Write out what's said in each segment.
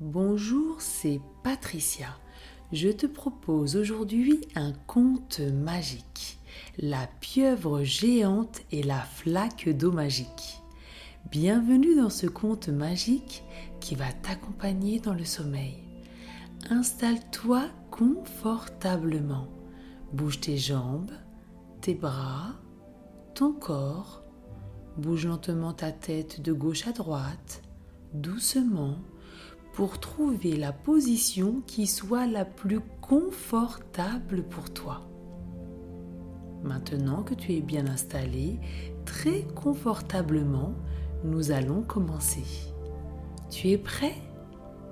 Bonjour, c'est Patricia. Je te propose aujourd'hui un conte magique. La pieuvre géante et la flaque d'eau magique. Bienvenue dans ce conte magique qui va t'accompagner dans le sommeil. Installe-toi confortablement. Bouge tes jambes, tes bras, ton corps. Bouge lentement ta tête de gauche à droite, doucement, pour trouver la position qui soit la plus confortable pour toi. Maintenant que tu es bien installé, très confortablement, nous allons commencer. Tu es prêt?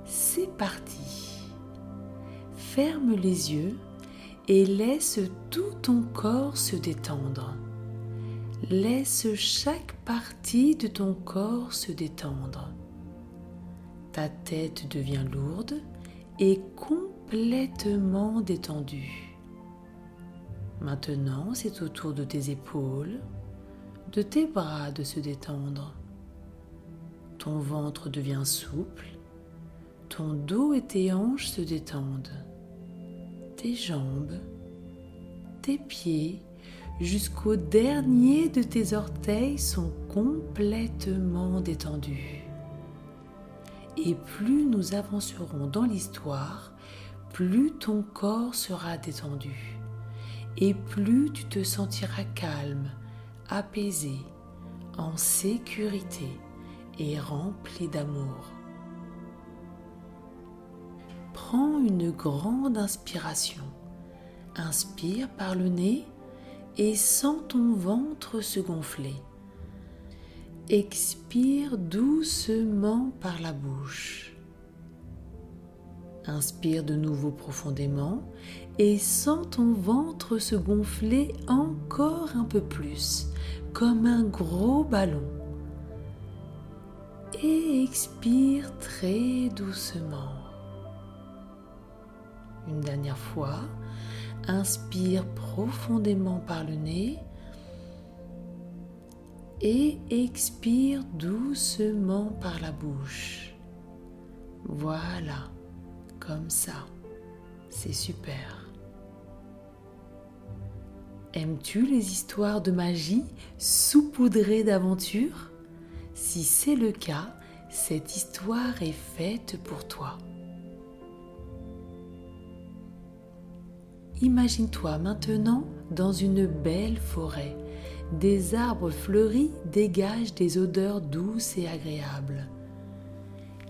C'est parti. Ferme les yeux et laisse tout ton corps se détendre. Laisse chaque partie de ton corps se détendre. Ta tête devient lourde et complètement détendue. Maintenant, c'est au tour de tes épaules, de tes bras de se détendre. Ton ventre devient souple, ton dos et tes hanches se détendent tes jambes, tes pieds, jusqu'au dernier de tes orteils sont complètement détendus. Et plus nous avancerons dans l'histoire, plus ton corps sera détendu, et plus tu te sentiras calme, apaisé, en sécurité et rempli d'amour. Prends une grande inspiration. Inspire par le nez et sens ton ventre se gonfler. Expire doucement par la bouche. Inspire de nouveau profondément et sens ton ventre se gonfler encore un peu plus, comme un gros ballon. Et expire très doucement. Une dernière fois, inspire profondément par le nez et expire doucement par la bouche. Voilà, comme ça. C'est super. Aimes-tu les histoires de magie saupoudrées d'aventures? Si c'est le cas, cette histoire est faite pour toi. Imagine-toi maintenant dans une belle forêt. Des arbres fleuris dégagent des odeurs douces et agréables.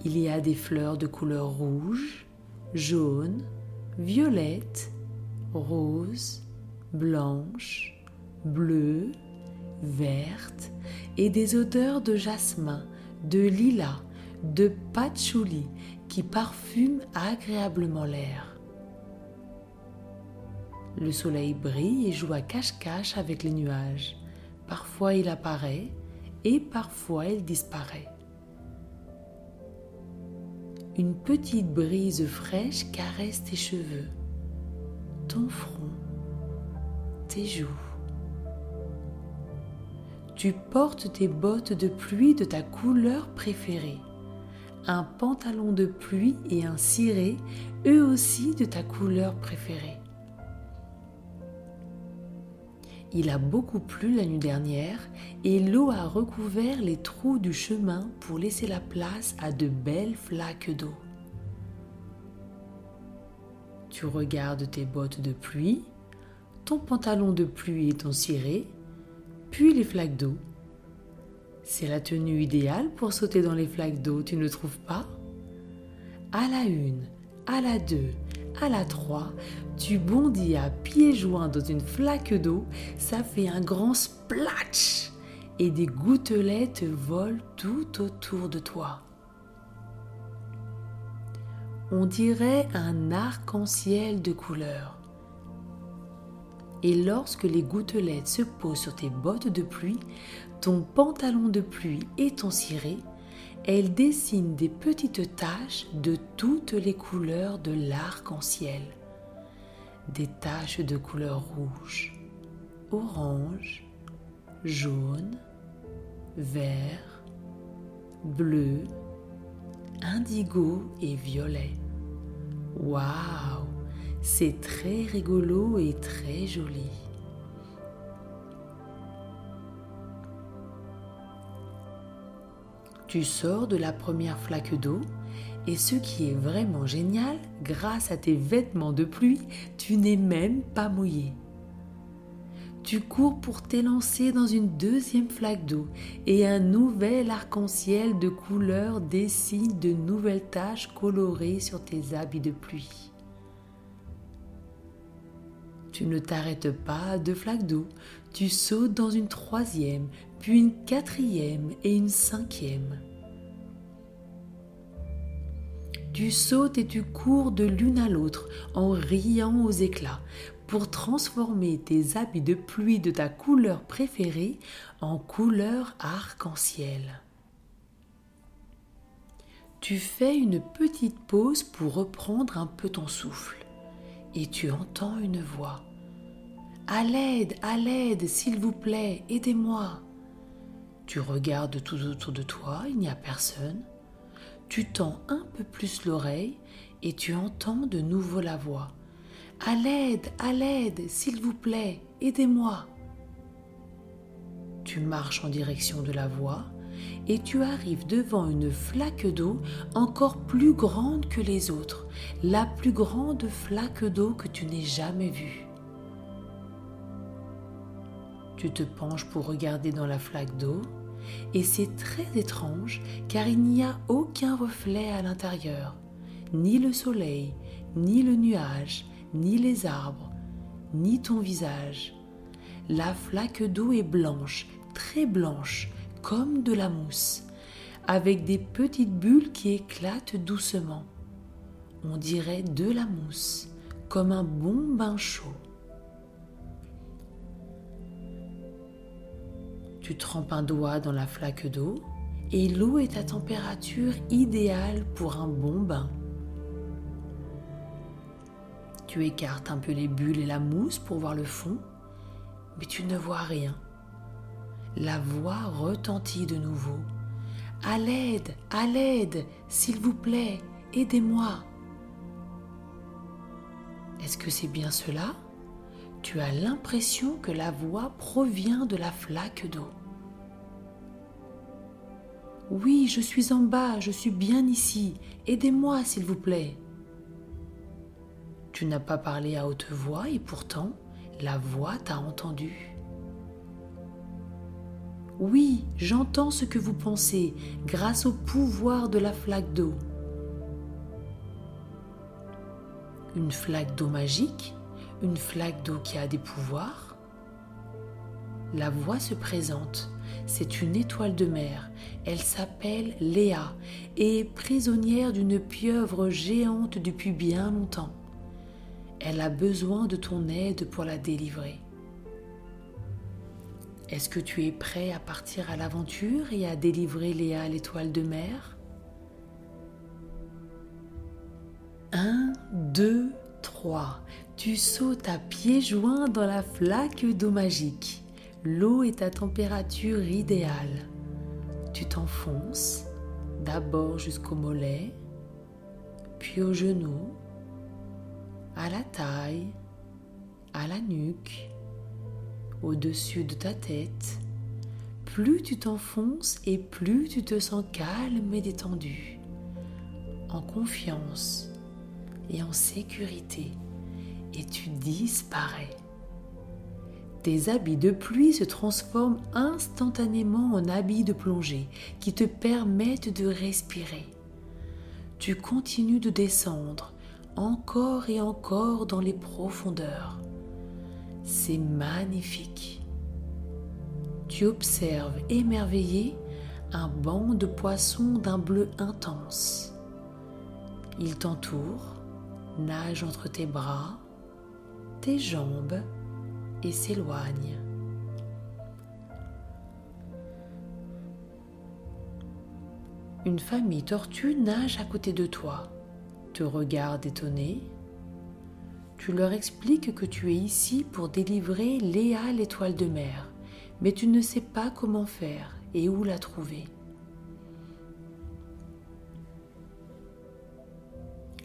Il y a des fleurs de couleur rouge, jaune, violette, rose, blanche, bleue, verte et des odeurs de jasmin, de lilas, de patchouli qui parfument agréablement l'air. Le soleil brille et joue à cache-cache avec les nuages. Parfois il apparaît et parfois il disparaît. Une petite brise fraîche caresse tes cheveux, ton front, tes joues. Tu portes tes bottes de pluie de ta couleur préférée, un pantalon de pluie et un ciré, eux aussi de ta couleur préférée. Il a beaucoup plu la nuit dernière et l'eau a recouvert les trous du chemin pour laisser la place à de belles flaques d'eau. Tu regardes tes bottes de pluie, ton pantalon de pluie et ton ciré, puis les flaques d'eau. C'est la tenue idéale pour sauter dans les flaques d'eau, tu ne trouves pas? À la une, à la deux, à la 3, tu bondis à pieds joints dans une flaque d'eau, ça fait un grand splatch et des gouttelettes volent tout autour de toi. On dirait un arc-en-ciel de couleurs. Et lorsque les gouttelettes se posent sur tes bottes de pluie, ton pantalon de pluie et ton ciré, elle dessine des petites taches de toutes les couleurs de l'arc-en-ciel. Des taches de couleur rouge, orange, jaune, vert, bleu, indigo et violet. Waouh, c'est très rigolo et très joli. Tu sors de la première flaque d'eau et ce qui est vraiment génial, grâce à tes vêtements de pluie, tu n'es même pas mouillé. Tu cours pour t'élancer dans une deuxième flaque d'eau et un nouvel arc-en-ciel de couleurs dessine de nouvelles taches colorées sur tes habits de pluie. Tu ne t'arrêtes pas à deux flaques d'eau, tu sautes dans une troisième, puis une quatrième et une cinquième. Tu sautes et tu cours de l'une à l'autre en riant aux éclats pour transformer tes habits de pluie de ta couleur préférée en couleur arc-en-ciel. Tu fais une petite pause pour reprendre un peu ton souffle et tu entends une voix. À l'aide, à l'aide, s'il vous plaît, aidez-moi. Tu regardes tout autour de toi, il n'y a personne. Tu tends un peu plus l'oreille et tu entends de nouveau la voix. À l'aide, à l'aide, s'il vous plaît, aidez-moi. Tu marches en direction de la voix et tu arrives devant une flaque d'eau encore plus grande que les autres, la plus grande flaque d'eau que tu n'aies jamais vue. Tu te penches pour regarder dans la flaque d'eau et c'est très étrange car il n'y a aucun reflet à l'intérieur, ni le soleil, ni le nuage, ni les arbres, ni ton visage. La flaque d'eau est blanche, très blanche, comme de la mousse, avec des petites bulles qui éclatent doucement. On dirait de la mousse, comme un bon bain chaud. Tu trempes un doigt dans la flaque d'eau et l'eau est à température idéale pour un bon bain. Tu écartes un peu les bulles et la mousse pour voir le fond, mais tu ne vois rien. La voix retentit de nouveau. À l'aide, à l'aide, s'il vous plaît, aidez-moi. Est-ce que c'est bien cela? Tu as l'impression que la voix provient de la flaque d'eau. Oui, je suis en bas, je suis bien ici, aidez-moi s'il vous plaît. Tu n'as pas parlé à haute voix et pourtant la voix t'a entendu. Oui, j'entends ce que vous pensez grâce au pouvoir de la flaque d'eau. Une flaque d'eau magique une flaque d'eau qui a des pouvoirs La voix se présente. C'est une étoile de mer. Elle s'appelle Léa et est prisonnière d'une pieuvre géante depuis bien longtemps. Elle a besoin de ton aide pour la délivrer. Est-ce que tu es prêt à partir à l'aventure et à délivrer Léa l'étoile de mer? Un, deux, trois. Tu sautes à pieds joints dans la flaque d'eau magique. L'eau est à température idéale. Tu t'enfonces d'abord jusqu'au mollet, puis au genou, à la taille, à la nuque, au-dessus de ta tête. Plus tu t'enfonces et plus tu te sens calme et détendu, en confiance et en sécurité et tu disparais. Tes habits de pluie se transforment instantanément en habits de plongée qui te permettent de respirer. Tu continues de descendre encore et encore dans les profondeurs. C'est magnifique. Tu observes émerveillé un banc de poissons d'un bleu intense. Ils t'entourent, nagent entre tes bras, tes jambes et s'éloigne. Une famille tortue nage à côté de toi, te regarde étonné. Tu leur expliques que tu es ici pour délivrer Léa l'étoile de mer, mais tu ne sais pas comment faire et où la trouver.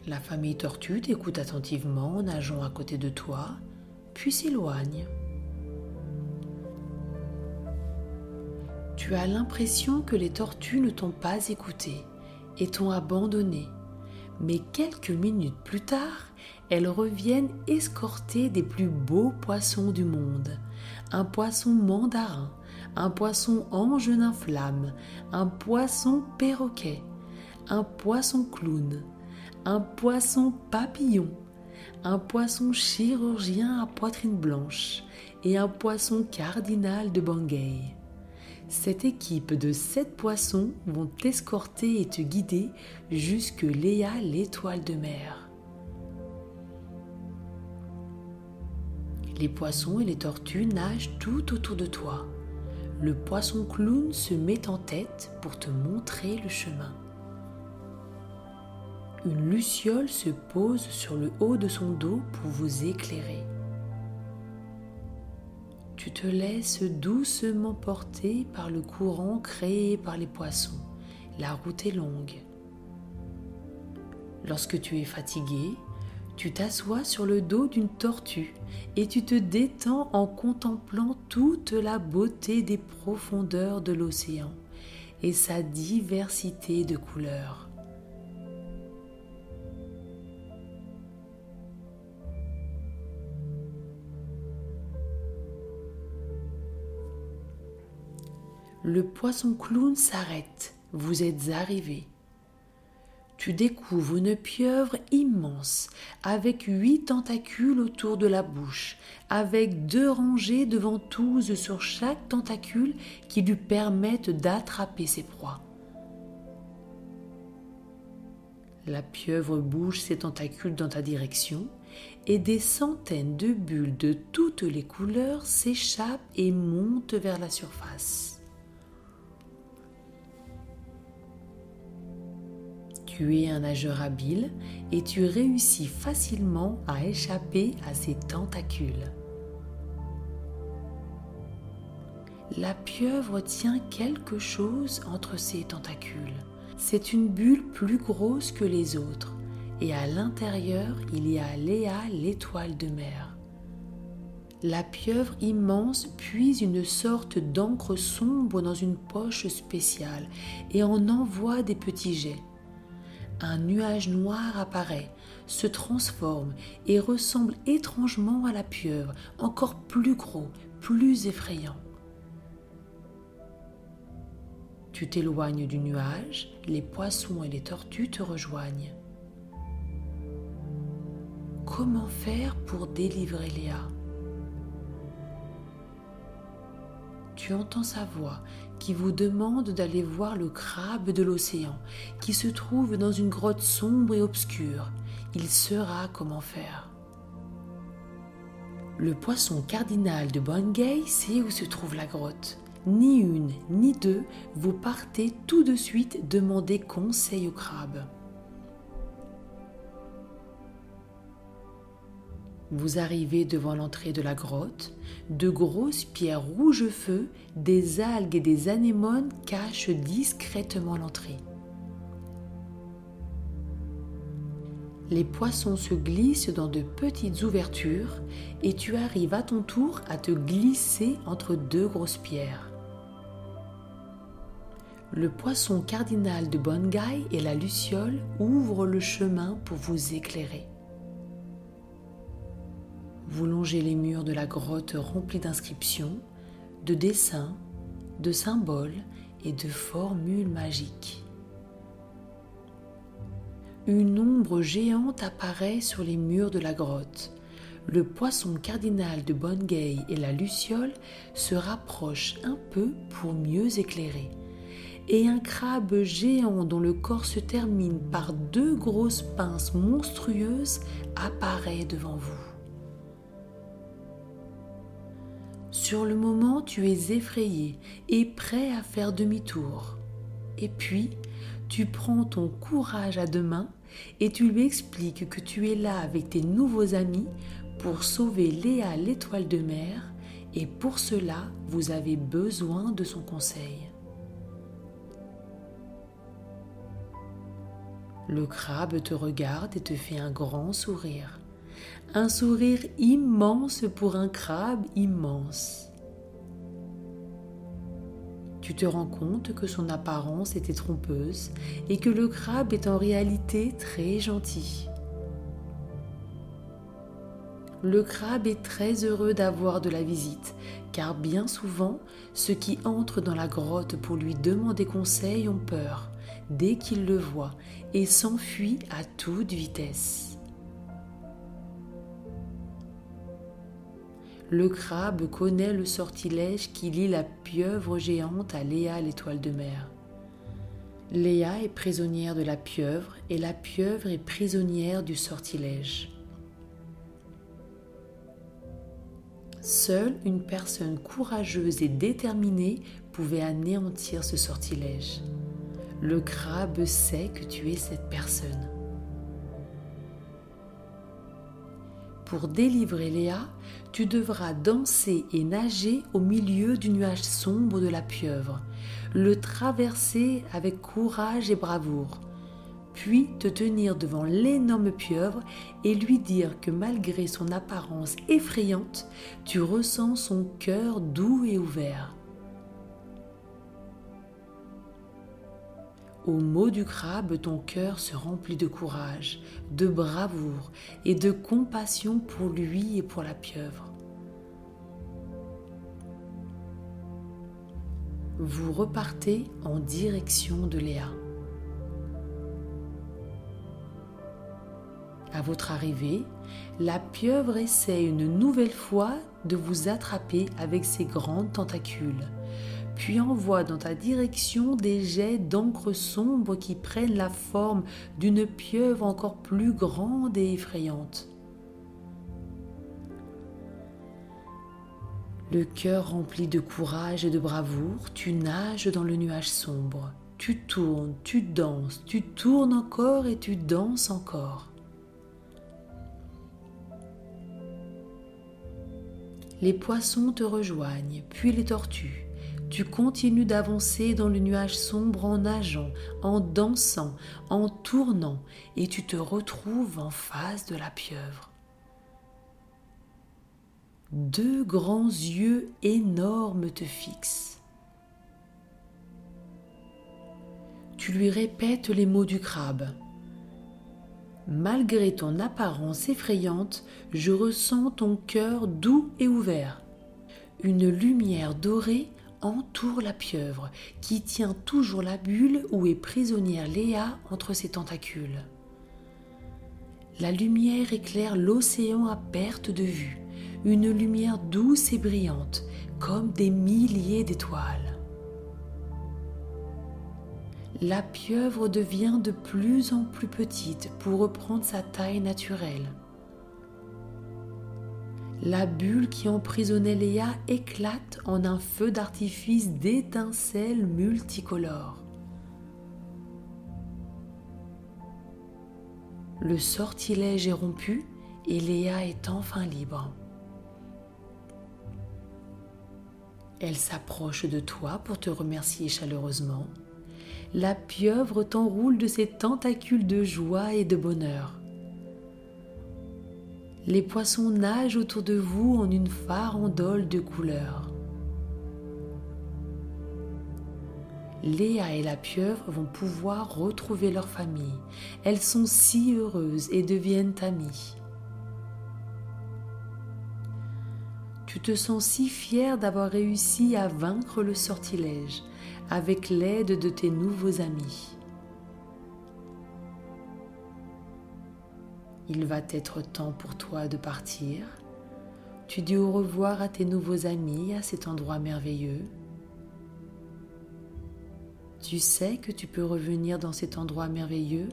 La famille tortue t'écoute attentivement en nageant à côté de toi, puis s'éloigne. Tu as l'impression que les tortues ne t'ont pas écouté et t'ont abandonné. Mais quelques minutes plus tard, elles reviennent escortées des plus beaux poissons du monde. Un poisson mandarin, un poisson ange flamme, un poisson perroquet, un poisson clown, un poisson papillon, un poisson chirurgien à poitrine blanche et un poisson cardinal de Bangay. Cette équipe de sept poissons vont t'escorter et te guider jusque Léa l'étoile de mer. Les poissons et les tortues nagent tout autour de toi. Le poisson clown se met en tête pour te montrer le chemin une luciole se pose sur le haut de son dos pour vous éclairer. Tu te laisses doucement porter par le courant créé par les poissons. La route est longue. Lorsque tu es fatigué, tu t'assois sur le dos d'une tortue et tu te détends en contemplant toute la beauté des profondeurs de l'océan et sa diversité de couleurs. Le poisson clown s'arrête. Vous êtes arrivé. Tu découvres une pieuvre immense, avec huit tentacules autour de la bouche, avec deux rangées de ventouses sur chaque tentacule qui lui permettent d'attraper ses proies. La pieuvre bouge ses tentacules dans ta direction et des centaines de bulles de toutes les couleurs s'échappent et montent vers la surface. Tu es un nageur habile et tu réussis facilement à échapper à ses tentacules. La pieuvre tient quelque chose entre ses tentacules. C'est une bulle plus grosse que les autres et à l'intérieur il y a Léa l'étoile de mer. La pieuvre immense puise une sorte d'encre sombre dans une poche spéciale et en envoie des petits jets un nuage noir apparaît, se transforme et ressemble étrangement à la pieuvre, encore plus gros, plus effrayant. Tu t'éloignes du nuage, les poissons et les tortues te rejoignent. Comment faire pour délivrer Léa? Tu entends sa voix qui vous demande d'aller voir le crabe de l'océan, qui se trouve dans une grotte sombre et obscure. Il saura comment faire. Le poisson cardinal de Bangay sait où se trouve la grotte. Ni une, ni deux, vous partez tout de suite demander conseil au crabe. Vous arrivez devant l'entrée de la grotte, de grosses pierres rouges feu, des algues et des anémones cachent discrètement l'entrée. Les poissons se glissent dans de petites ouvertures et tu arrives à ton tour à te glisser entre deux grosses pierres. Le poisson cardinal de Bongai et la luciole ouvrent le chemin pour vous éclairer. Vous longez les murs de la grotte remplis d'inscriptions, de dessins, de symboles et de formules magiques. Une ombre géante apparaît sur les murs de la grotte. Le poisson cardinal de Bongay et la luciole se rapprochent un peu pour mieux éclairer. Et un crabe géant dont le corps se termine par deux grosses pinces monstrueuses apparaît devant vous. Sur le moment, tu es effrayé et prêt à faire demi-tour. Et puis, tu prends ton courage à deux mains et tu lui expliques que tu es là avec tes nouveaux amis pour sauver Léa l'étoile de mer et pour cela, vous avez besoin de son conseil. Le crabe te regarde et te fait un grand sourire. Un sourire immense pour un crabe immense. Tu te rends compte que son apparence était trompeuse et que le crabe est en réalité très gentil. Le crabe est très heureux d'avoir de la visite, car bien souvent, ceux qui entrent dans la grotte pour lui demander conseil ont peur dès qu'ils le voient et s'enfuient à toute vitesse. Le crabe connaît le sortilège qui lie la pieuvre géante à Léa l'étoile de mer. Léa est prisonnière de la pieuvre et la pieuvre est prisonnière du sortilège. Seule une personne courageuse et déterminée pouvait anéantir ce sortilège. Le crabe sait que tu es cette personne. Pour délivrer Léa, tu devras danser et nager au milieu du nuage sombre de la pieuvre, le traverser avec courage et bravoure, puis te tenir devant l'énorme pieuvre et lui dire que malgré son apparence effrayante, tu ressens son cœur doux et ouvert. Au mot du crabe, ton cœur se remplit de courage, de bravoure et de compassion pour lui et pour la pieuvre. Vous repartez en direction de Léa. À votre arrivée, la pieuvre essaie une nouvelle fois de vous attraper avec ses grandes tentacules puis envoie dans ta direction des jets d'encre sombre qui prennent la forme d'une pieuvre encore plus grande et effrayante. Le cœur rempli de courage et de bravoure, tu nages dans le nuage sombre. Tu tournes, tu danses, tu tournes encore et tu danses encore. Les poissons te rejoignent, puis les tortues. Tu continues d'avancer dans le nuage sombre en nageant, en dansant, en tournant, et tu te retrouves en face de la pieuvre. Deux grands yeux énormes te fixent. Tu lui répètes les mots du crabe. Malgré ton apparence effrayante, je ressens ton cœur doux et ouvert. Une lumière dorée entoure la pieuvre qui tient toujours la bulle où est prisonnière Léa entre ses tentacules. La lumière éclaire l'océan à perte de vue, une lumière douce et brillante, comme des milliers d'étoiles. La pieuvre devient de plus en plus petite pour reprendre sa taille naturelle. La bulle qui emprisonnait Léa éclate en un feu d'artifice d'étincelles multicolores. Le sortilège est rompu et Léa est enfin libre. Elle s'approche de toi pour te remercier chaleureusement. La pieuvre t'enroule de ses tentacules de joie et de bonheur. Les poissons nagent autour de vous en une farandole de couleurs. Léa et la pieuvre vont pouvoir retrouver leur famille. Elles sont si heureuses et deviennent amies. Tu te sens si fier d'avoir réussi à vaincre le sortilège avec l'aide de tes nouveaux amis. Il va être temps pour toi de partir. Tu dis au revoir à tes nouveaux amis à cet endroit merveilleux. Tu sais que tu peux revenir dans cet endroit merveilleux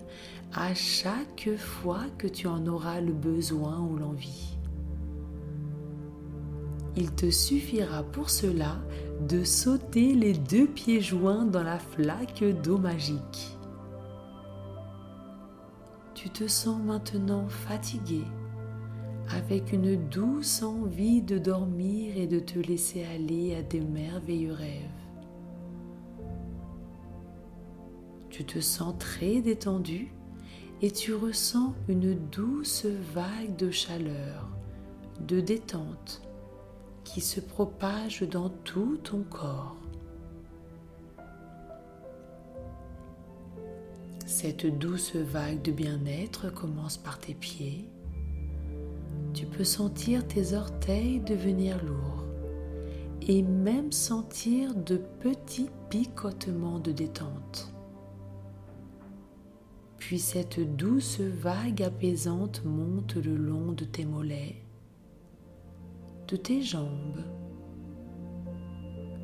à chaque fois que tu en auras le besoin ou l'envie. Il te suffira pour cela de sauter les deux pieds joints dans la flaque d'eau magique. Tu te sens maintenant fatigué, avec une douce envie de dormir et de te laisser aller à des merveilleux rêves. Tu te sens très détendu et tu ressens une douce vague de chaleur, de détente qui se propage dans tout ton corps. Cette douce vague de bien-être commence par tes pieds. Tu peux sentir tes orteils devenir lourds et même sentir de petits picotements de détente. Puis cette douce vague apaisante monte le long de tes mollets, de tes jambes,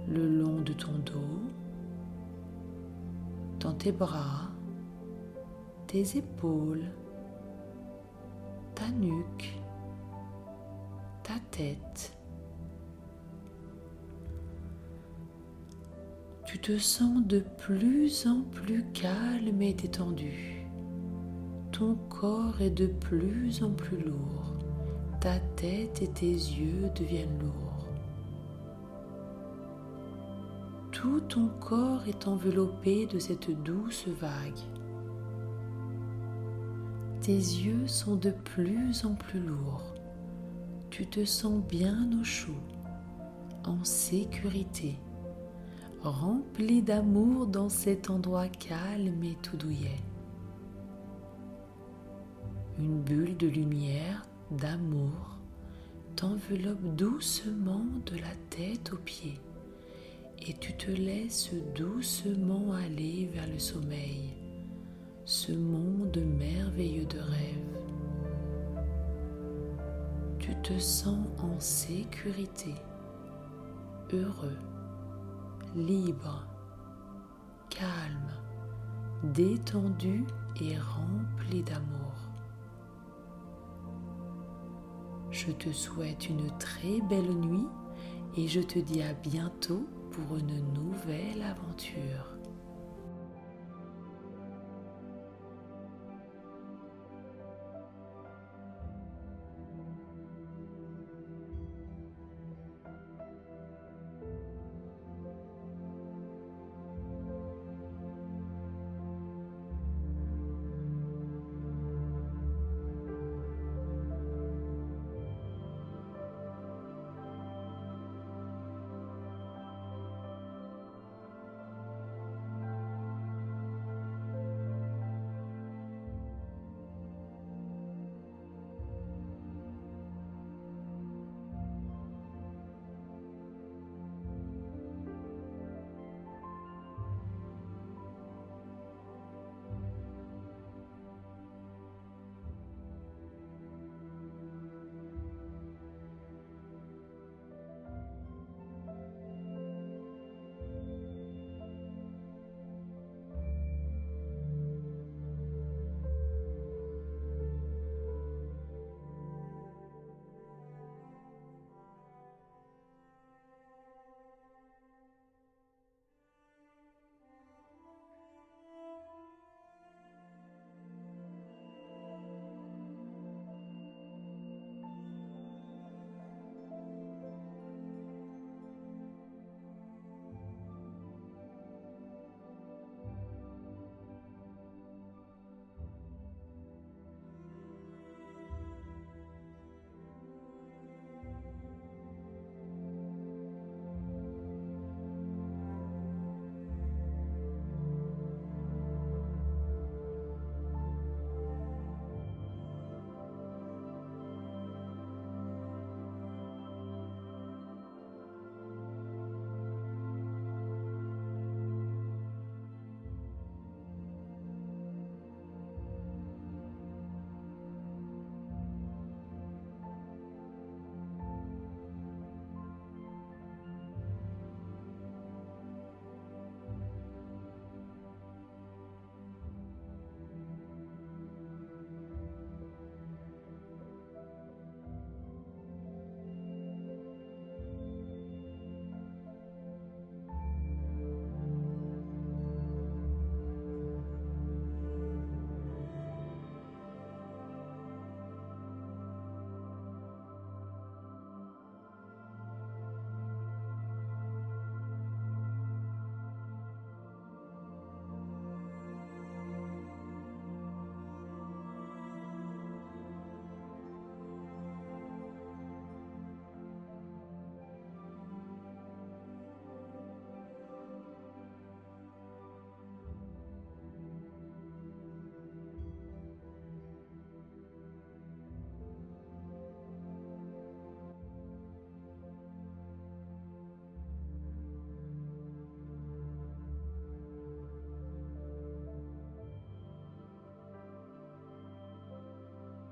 le long de ton dos, dans tes bras, épaules, ta nuque, ta tête. Tu te sens de plus en plus calme et détendu ton corps est de plus en plus lourd, ta tête et tes yeux deviennent lourds. Tout ton corps est enveloppé de cette douce vague. Tes yeux sont de plus en plus lourds. Tu te sens bien au chaud, en sécurité, rempli d'amour dans cet endroit calme et tout douillet une bulle de lumière, d'amour, t'enveloppe doucement de la tête aux pieds et tu te laisses doucement aller vers le sommeil, ce monde merveilleux de rêve. Tu te sens en sécurité, heureux, libre, calme, détendu et rempli d'amour. Je te souhaite une très belle nuit et je te dis à bientôt pour une nouvelle aventure.